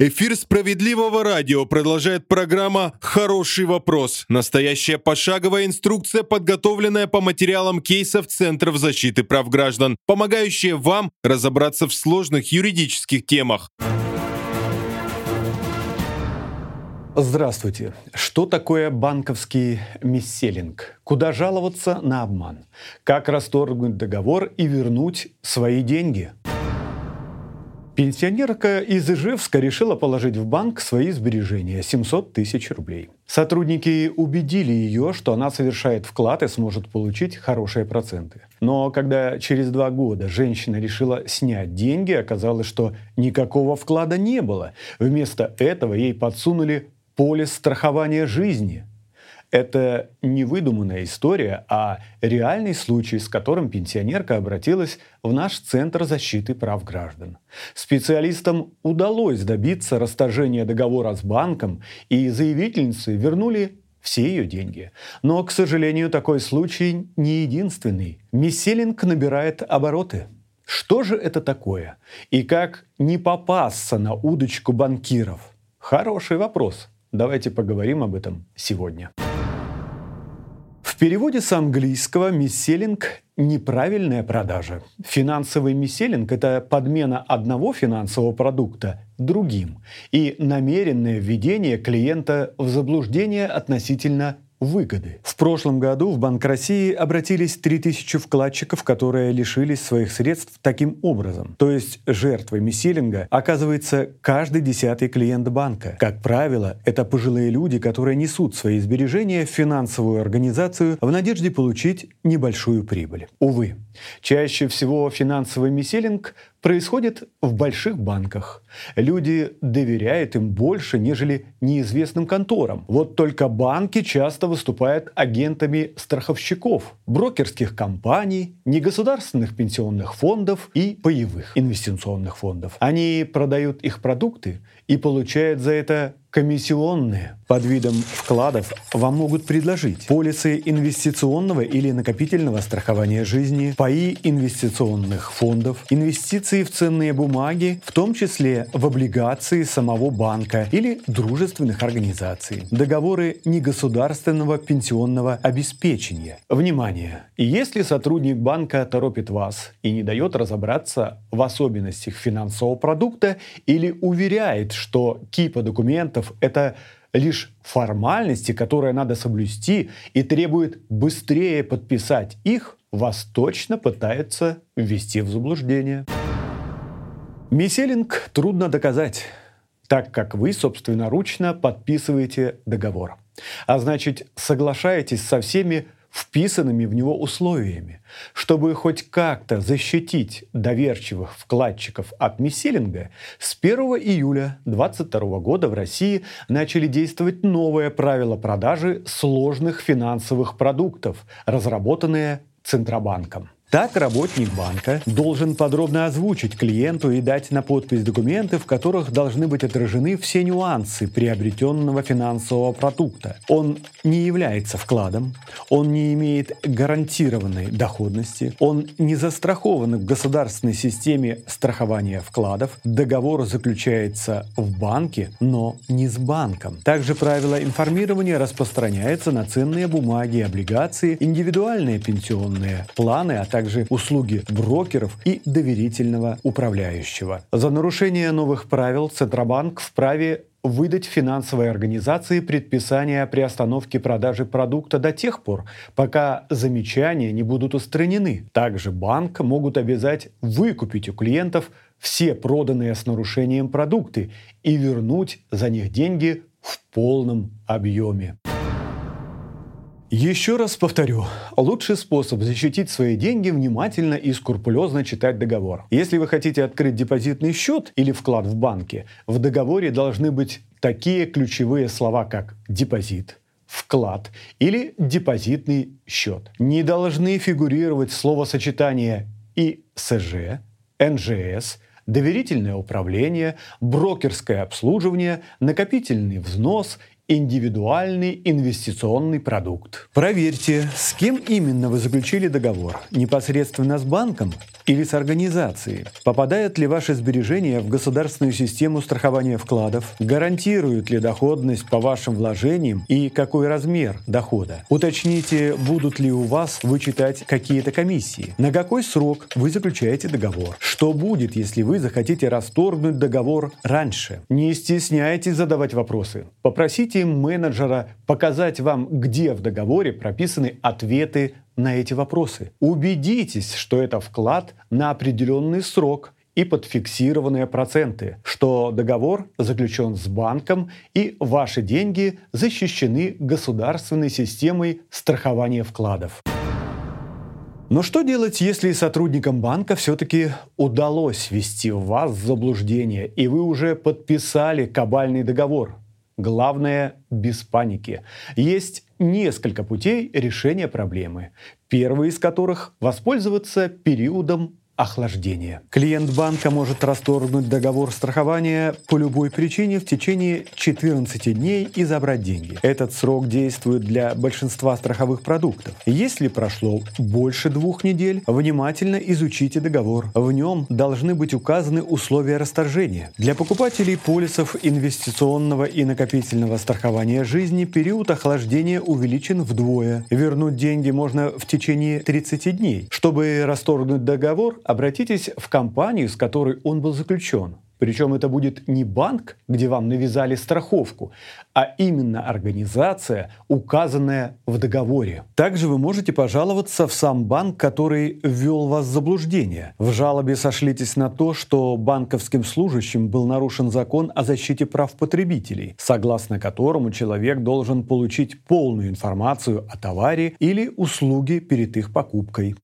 Эфир справедливого радио продолжает программа «Хороший вопрос». Настоящая пошаговая инструкция, подготовленная по материалам кейсов Центров защиты прав граждан, помогающая вам разобраться в сложных юридических темах. Здравствуйте. Что такое банковский мисселинг? Куда жаловаться на обман? Как расторгнуть договор и вернуть свои деньги? Пенсионерка из Ижевска решила положить в банк свои сбережения – 700 тысяч рублей. Сотрудники убедили ее, что она совершает вклад и сможет получить хорошие проценты. Но когда через два года женщина решила снять деньги, оказалось, что никакого вклада не было. Вместо этого ей подсунули полис страхования жизни – это не выдуманная история, а реальный случай, с которым пенсионерка обратилась в наш Центр защиты прав граждан. Специалистам удалось добиться расторжения договора с банком, и заявительницы вернули все ее деньги. Но, к сожалению, такой случай не единственный. Мисселинг набирает обороты. Что же это такое? И как не попасться на удочку банкиров? Хороший вопрос. Давайте поговорим об этом сегодня. В переводе с английского «мисселинг» – неправильная продажа. Финансовый мисселинг – это подмена одного финансового продукта другим и намеренное введение клиента в заблуждение относительно выгоды. В прошлом году в Банк России обратились 3000 вкладчиков, которые лишились своих средств таким образом. То есть жертвой миссилинга оказывается каждый десятый клиент банка. Как правило, это пожилые люди, которые несут свои сбережения в финансовую организацию в надежде получить небольшую прибыль. Увы, чаще всего финансовый миссилинг происходит в больших банках. Люди доверяют им больше, нежели неизвестным конторам. Вот только банки часто выступают агентами страховщиков, брокерских компаний, негосударственных пенсионных фондов и паевых инвестиционных фондов. Они продают их продукты и получают за это комиссионные. Под видом вкладов вам могут предложить полисы инвестиционного или накопительного страхования жизни, паи инвестиционных фондов, инвестиции в ценные бумаги, в том числе в облигации самого банка или дружественных организаций, договоры негосударственного пенсионного обеспечения. Внимание! Если сотрудник банка торопит вас и не дает разобраться в особенностях финансового продукта или уверяет, что кипа документов – это лишь формальности, которые надо соблюсти и требует быстрее подписать их, вас точно пытаются ввести в заблуждение. Миселинг трудно доказать, так как вы собственноручно подписываете договор. А значит, соглашаетесь со всеми вписанными в него условиями. Чтобы хоть как-то защитить доверчивых вкладчиков от миселинга, с 1 июля 2022 года в России начали действовать новые правила продажи сложных финансовых продуктов, разработанные Центробанком. Так работник банка должен подробно озвучить клиенту и дать на подпись документы, в которых должны быть отражены все нюансы приобретенного финансового продукта. Он не является вкладом, он не имеет гарантированной доходности, он не застрахован в государственной системе страхования вкладов, договор заключается в банке, но не с банком. Также правило информирования распространяется на ценные бумаги, облигации, индивидуальные пенсионные планы, а также также услуги брокеров и доверительного управляющего. За нарушение новых правил Центробанк вправе выдать финансовой организации предписание о приостановке продажи продукта до тех пор, пока замечания не будут устранены. Также банк могут обязать выкупить у клиентов все проданные с нарушением продукты и вернуть за них деньги в полном объеме. Еще раз повторю, лучший способ защитить свои деньги внимательно и скрупулезно читать договор. Если вы хотите открыть депозитный счет или вклад в банке, в договоре должны быть такие ключевые слова, как депозит, вклад или депозитный счет. Не должны фигурировать словосочетания ИСЖ, НЖС, доверительное управление, брокерское обслуживание, накопительный взнос индивидуальный инвестиционный продукт. Проверьте, с кем именно вы заключили договор. Непосредственно с банком или с организацией? Попадают ли ваши сбережения в государственную систему страхования вкладов? Гарантируют ли доходность по вашим вложениям и какой размер дохода? Уточните, будут ли у вас вычитать какие-то комиссии. На какой срок вы заключаете договор? Что будет, если вы захотите расторгнуть договор раньше? Не стесняйтесь задавать вопросы. Попросите менеджера показать вам, где в договоре прописаны ответы на эти вопросы. Убедитесь, что это вклад на определенный срок и под фиксированные проценты, что договор заключен с банком и ваши деньги защищены государственной системой страхования вкладов. Но что делать, если сотрудникам банка все-таки удалось ввести вас в заблуждение, и вы уже подписали кабальный договор? Главное, без паники. Есть несколько путей решения проблемы. Первый из которых – воспользоваться периодом охлаждения. Клиент банка может расторгнуть договор страхования по любой причине в течение 14 дней и забрать деньги. Этот срок действует для большинства страховых продуктов. Если прошло больше двух недель, внимательно изучите договор. В нем должны быть указаны условия расторжения. Для покупателей полисов инвестиционного и накопительного страхования жизни период охлаждения увеличен вдвое. Вернуть деньги можно в течение 30 дней. Чтобы расторгнуть договор, обратитесь в компанию, с которой он был заключен. Причем это будет не банк, где вам навязали страховку, а именно организация, указанная в договоре. Также вы можете пожаловаться в сам банк, который ввел вас в заблуждение. В жалобе сошлитесь на то, что банковским служащим был нарушен закон о защите прав потребителей, согласно которому человек должен получить полную информацию о товаре или услуге перед их покупкой.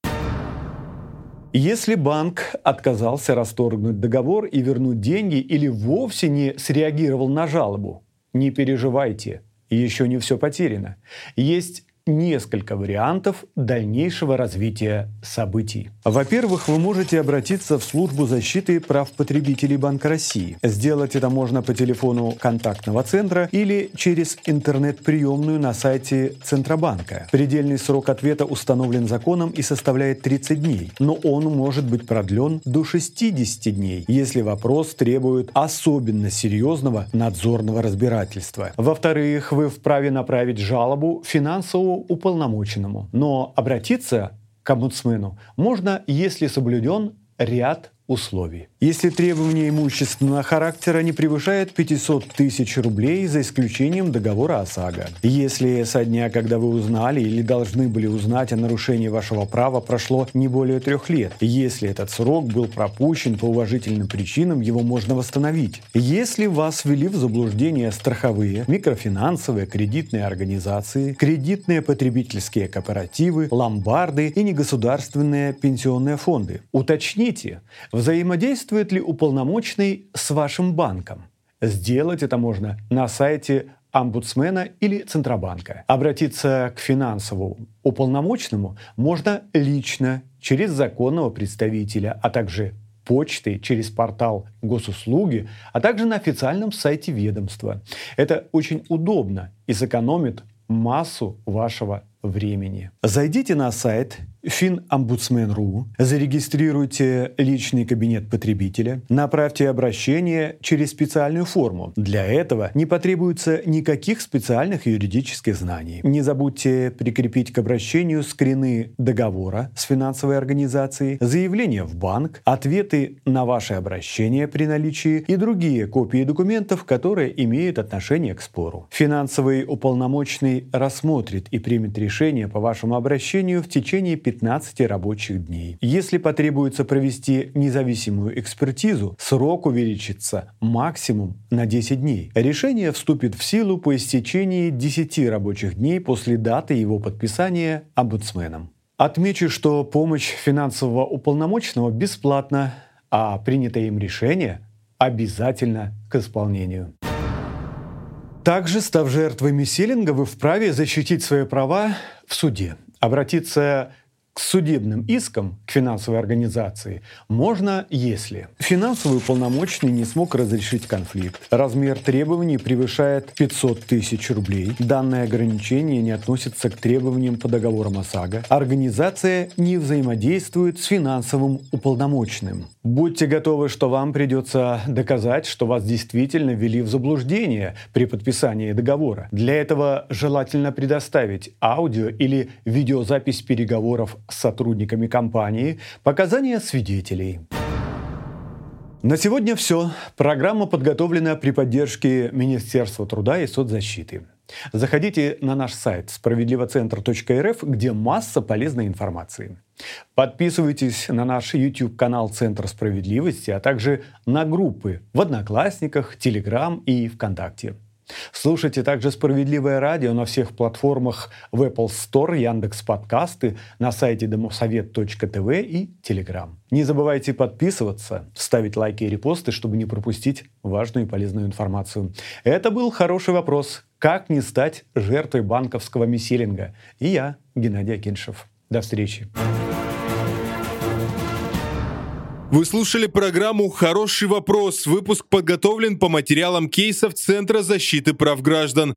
Если банк отказался расторгнуть договор и вернуть деньги или вовсе не среагировал на жалобу, не переживайте, еще не все потеряно. Есть несколько вариантов дальнейшего развития событий. Во-первых, вы можете обратиться в службу защиты прав потребителей Банка России. Сделать это можно по телефону контактного центра или через интернет-приемную на сайте Центробанка. Предельный срок ответа установлен законом и составляет 30 дней, но он может быть продлен до 60 дней, если вопрос требует особенно серьезного надзорного разбирательства. Во-вторых, вы вправе направить жалобу финансовому уполномоченному. Но обратиться к омбудсмену можно, если соблюден ряд условий. Если требования имущественного характера не превышают 500 тысяч рублей за исключением договора ОСАГО. Если со дня, когда вы узнали или должны были узнать о нарушении вашего права, прошло не более трех лет. Если этот срок был пропущен по уважительным причинам, его можно восстановить. Если вас ввели в заблуждение страховые, микрофинансовые, кредитные организации, кредитные потребительские кооперативы, ломбарды и негосударственные пенсионные фонды, уточните, Взаимодействует ли уполномоченный с вашим банком? Сделать это можно на сайте омбудсмена или Центробанка. Обратиться к финансовому уполномоченному можно лично через законного представителя, а также почтой через портал госуслуги, а также на официальном сайте ведомства. Это очень удобно и сэкономит массу вашего времени. Зайдите на сайт FinOmbudsman.ru, зарегистрируйте личный кабинет потребителя, направьте обращение через специальную форму. Для этого не потребуется никаких специальных юридических знаний. Не забудьте прикрепить к обращению скрины договора с финансовой организацией, заявление в банк, ответы на ваше обращение при наличии и другие копии документов, которые имеют отношение к спору. Финансовый уполномоченный рассмотрит и примет решение по вашему обращению в течение 15 15 рабочих дней. Если потребуется провести независимую экспертизу, срок увеличится максимум на 10 дней. Решение вступит в силу по истечении 10 рабочих дней после даты его подписания омбудсменом. Отмечу, что помощь финансового уполномоченного бесплатна, а принятое им решение обязательно к исполнению. Также, став жертвой миселинга, вы вправе защитить свои права в суде. Обратиться к судебным искам к финансовой организации можно, если финансовый уполномоченный не смог разрешить конфликт, размер требований превышает 500 тысяч рублей, данное ограничение не относится к требованиям по договорам ОСАГО, организация не взаимодействует с финансовым уполномоченным. Будьте готовы, что вам придется доказать, что вас действительно ввели в заблуждение при подписании договора. Для этого желательно предоставить аудио или видеозапись переговоров с сотрудниками компании, показания свидетелей. На сегодня все. Программа подготовлена при поддержке Министерства труда и соцзащиты. Заходите на наш сайт справедливоцентр.рф, где масса полезной информации. Подписывайтесь на наш YouTube-канал «Центр справедливости», а также на группы в Одноклассниках, Телеграм и ВКонтакте. Слушайте также «Справедливое радио» на всех платформах в Apple Store, Яндекс Подкасты, на сайте домосовет.тв и Telegram. Не забывайте подписываться, ставить лайки и репосты, чтобы не пропустить важную и полезную информацию. Это был хороший вопрос. Как не стать жертвой банковского миселинга? И я, Геннадий Акиншев. До встречи. Вы слушали программу «Хороший вопрос». Выпуск подготовлен по материалам кейсов Центра защиты прав граждан.